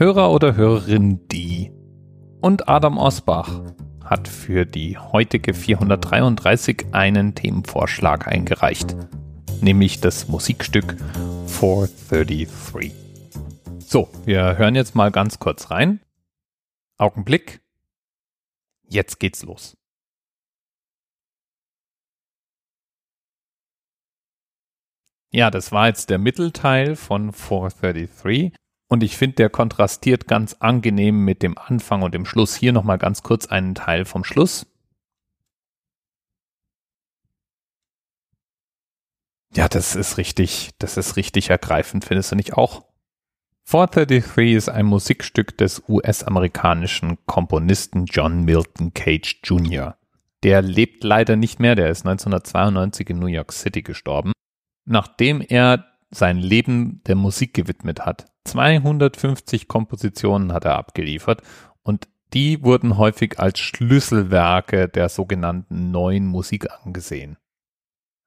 Hörer oder Hörerin die und Adam Osbach hat für die heutige 433 einen Themenvorschlag eingereicht, nämlich das Musikstück 433. So, wir hören jetzt mal ganz kurz rein. Augenblick. Jetzt geht's los. Ja, das war jetzt der Mittelteil von 433. Und ich finde, der kontrastiert ganz angenehm mit dem Anfang und dem Schluss. Hier nochmal ganz kurz einen Teil vom Schluss. Ja, das ist richtig, das ist richtig ergreifend, findest du nicht auch? 433 ist ein Musikstück des US-amerikanischen Komponisten John Milton Cage Jr. Der lebt leider nicht mehr, der ist 1992 in New York City gestorben, nachdem er sein Leben der Musik gewidmet hat. 250 Kompositionen hat er abgeliefert und die wurden häufig als Schlüsselwerke der sogenannten neuen Musik angesehen.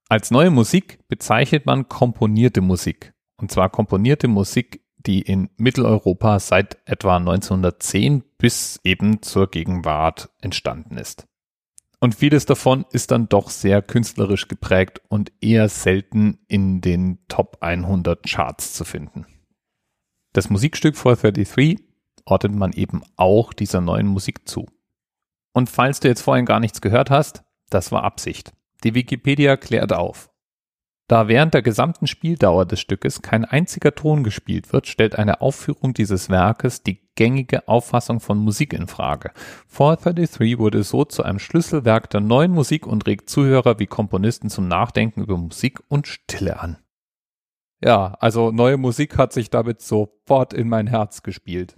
Als neue Musik bezeichnet man komponierte Musik. Und zwar komponierte Musik, die in Mitteleuropa seit etwa 1910 bis eben zur Gegenwart entstanden ist. Und vieles davon ist dann doch sehr künstlerisch geprägt und eher selten in den Top 100 Charts zu finden. Das Musikstück 433 ordnet man eben auch dieser neuen Musik zu. Und falls du jetzt vorhin gar nichts gehört hast, das war Absicht. Die Wikipedia klärt auf. Da während der gesamten Spieldauer des Stückes kein einziger Ton gespielt wird, stellt eine Aufführung dieses Werkes die gängige Auffassung von Musik in Frage. 433 wurde so zu einem Schlüsselwerk der neuen Musik und regt Zuhörer wie Komponisten zum Nachdenken über Musik und Stille an. Ja, also neue Musik hat sich damit sofort in mein Herz gespielt.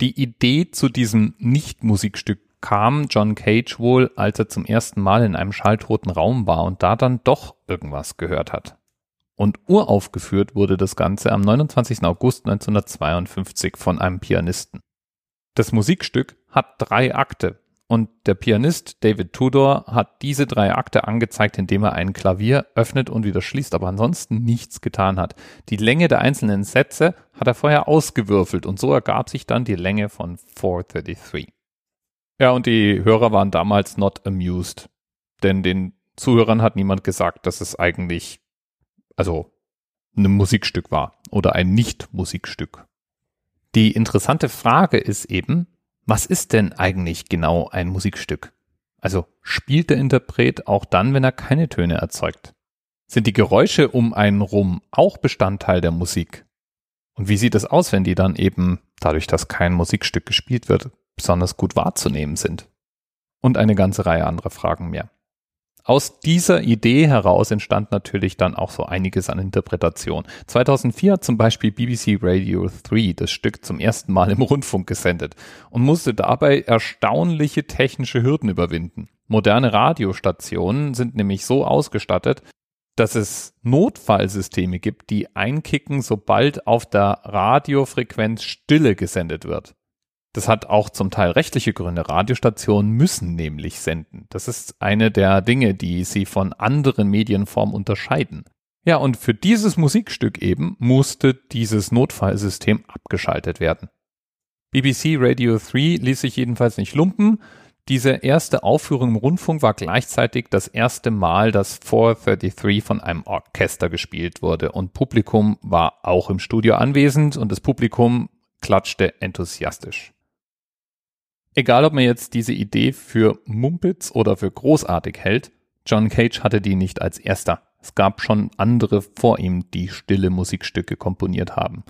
Die Idee zu diesem Nicht-Musikstück kam John Cage wohl, als er zum ersten Mal in einem schalltoten Raum war und da dann doch irgendwas gehört hat. Und uraufgeführt wurde das Ganze am 29. August 1952 von einem Pianisten. Das Musikstück hat drei Akte und der Pianist David Tudor hat diese drei Akte angezeigt, indem er ein Klavier öffnet und wieder schließt, aber ansonsten nichts getan hat. Die Länge der einzelnen Sätze hat er vorher ausgewürfelt und so ergab sich dann die Länge von 433. Ja, und die Hörer waren damals not amused, denn den Zuhörern hat niemand gesagt, dass es eigentlich, also ein Musikstück war oder ein Nicht-Musikstück. Die interessante Frage ist eben, was ist denn eigentlich genau ein Musikstück? Also spielt der Interpret auch dann, wenn er keine Töne erzeugt? Sind die Geräusche um einen rum auch Bestandteil der Musik? Und wie sieht es aus, wenn die dann eben, dadurch, dass kein Musikstück gespielt wird, besonders gut wahrzunehmen sind? Und eine ganze Reihe anderer Fragen mehr aus dieser Idee heraus entstand natürlich dann auch so einiges an Interpretation. 2004 hat zum Beispiel BBC Radio 3 das Stück zum ersten Mal im Rundfunk gesendet und musste dabei erstaunliche technische Hürden überwinden. Moderne Radiostationen sind nämlich so ausgestattet, dass es Notfallsysteme gibt, die einkicken, sobald auf der Radiofrequenz Stille gesendet wird. Das hat auch zum Teil rechtliche Gründe. Radiostationen müssen nämlich senden. Das ist eine der Dinge, die sie von anderen Medienformen unterscheiden. Ja, und für dieses Musikstück eben musste dieses Notfallsystem abgeschaltet werden. BBC Radio 3 ließ sich jedenfalls nicht lumpen. Diese erste Aufführung im Rundfunk war gleichzeitig das erste Mal, dass 433 von einem Orchester gespielt wurde und Publikum war auch im Studio anwesend und das Publikum klatschte enthusiastisch. Egal, ob man jetzt diese Idee für Mumpitz oder für großartig hält, John Cage hatte die nicht als erster. Es gab schon andere vor ihm, die stille Musikstücke komponiert haben.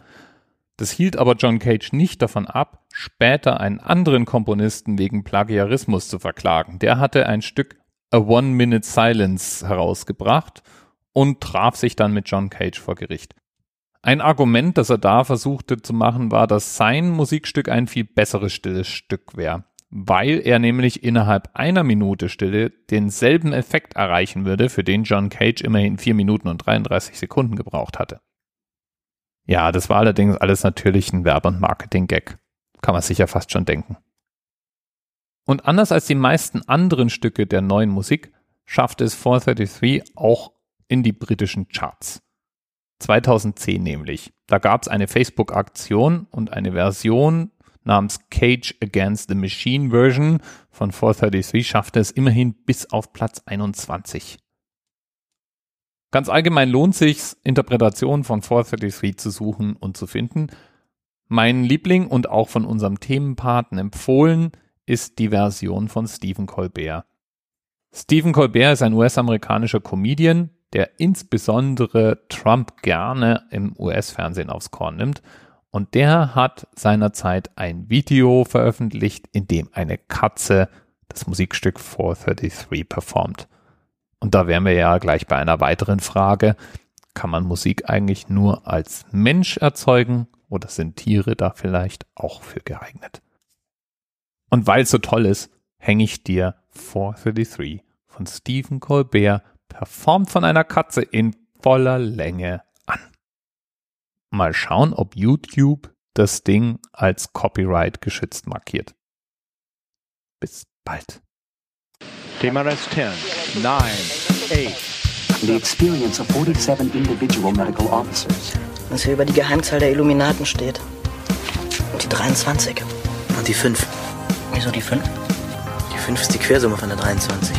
Das hielt aber John Cage nicht davon ab, später einen anderen Komponisten wegen Plagiarismus zu verklagen. Der hatte ein Stück A One Minute Silence herausgebracht und traf sich dann mit John Cage vor Gericht. Ein Argument, das er da versuchte zu machen, war, dass sein Musikstück ein viel besseres stilles Stück wäre, weil er nämlich innerhalb einer Minute Stille denselben Effekt erreichen würde, für den John Cage immerhin 4 Minuten und 33 Sekunden gebraucht hatte. Ja, das war allerdings alles natürlich ein Werbe- und Marketing-Gag. Kann man sich ja fast schon denken. Und anders als die meisten anderen Stücke der neuen Musik, schaffte es 433 auch in die britischen Charts. 2010 nämlich. Da gab es eine Facebook-Aktion und eine Version namens Cage Against the Machine Version von 433 schaffte es immerhin bis auf Platz 21. Ganz allgemein lohnt sich, Interpretationen von 433 zu suchen und zu finden. Mein Liebling und auch von unserem Themenpaten empfohlen ist die Version von Stephen Colbert. Stephen Colbert ist ein US-amerikanischer Comedian, der insbesondere Trump gerne im US-Fernsehen aufs Korn nimmt. Und der hat seinerzeit ein Video veröffentlicht, in dem eine Katze das Musikstück 433 performt. Und da wären wir ja gleich bei einer weiteren Frage. Kann man Musik eigentlich nur als Mensch erzeugen oder sind Tiere da vielleicht auch für geeignet? Und weil es so toll ist, hänge ich dir 433 von Stephen Colbert performt von einer Katze in voller Länge an. Mal schauen, ob YouTube das Ding als Copyright geschützt markiert. Bis bald. TMRS 10, 9, 8. The experience of 47 individual medical officers. Was hier über die Geheimzahl der Illuminaten steht. Und die 23. Und die 5. Wieso die 5? Die 5 ist die Quersumme von der 23.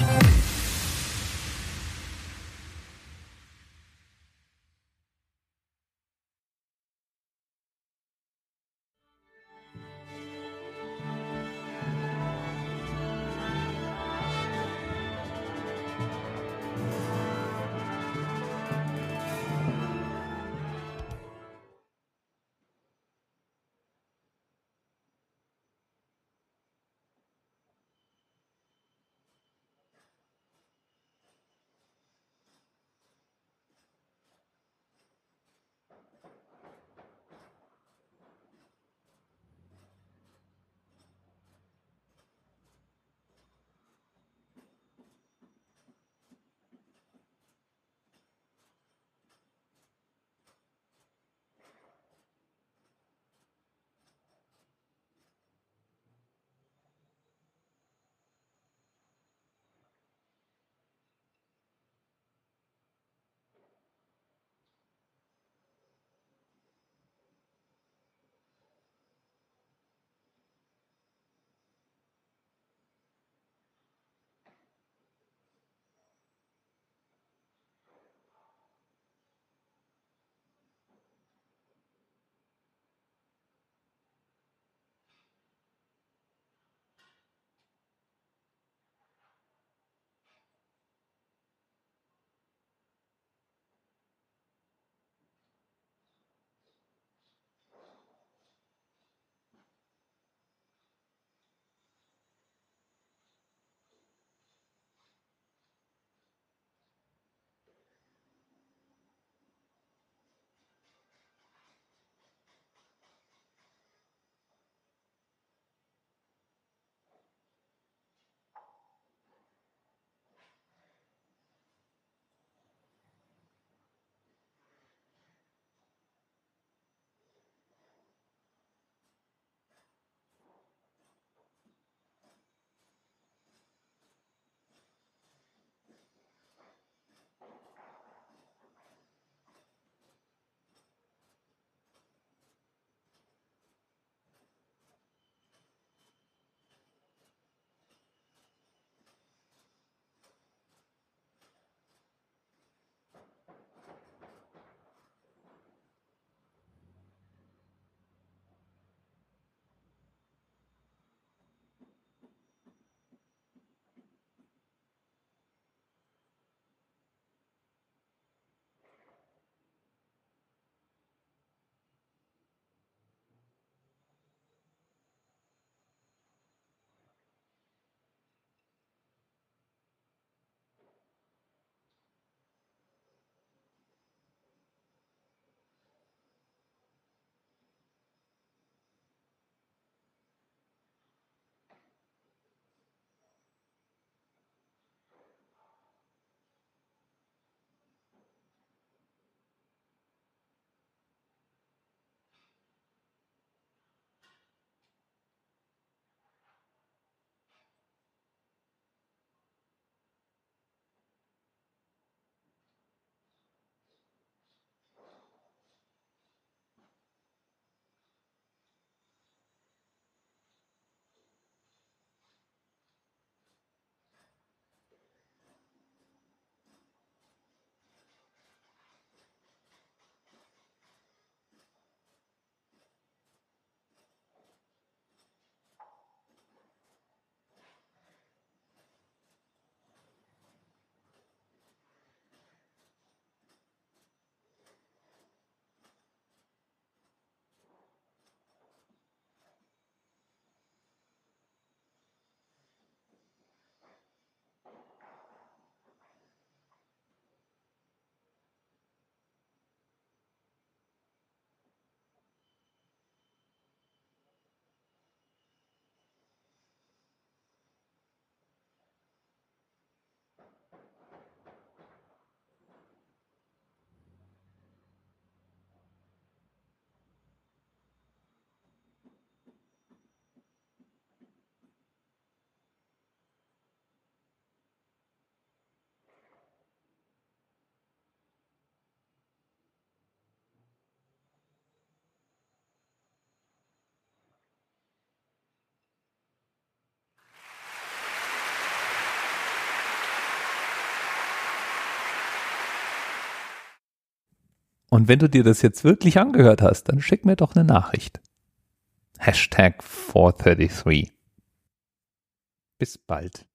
Und wenn du dir das jetzt wirklich angehört hast, dann schick mir doch eine Nachricht. Hashtag 433. Bis bald.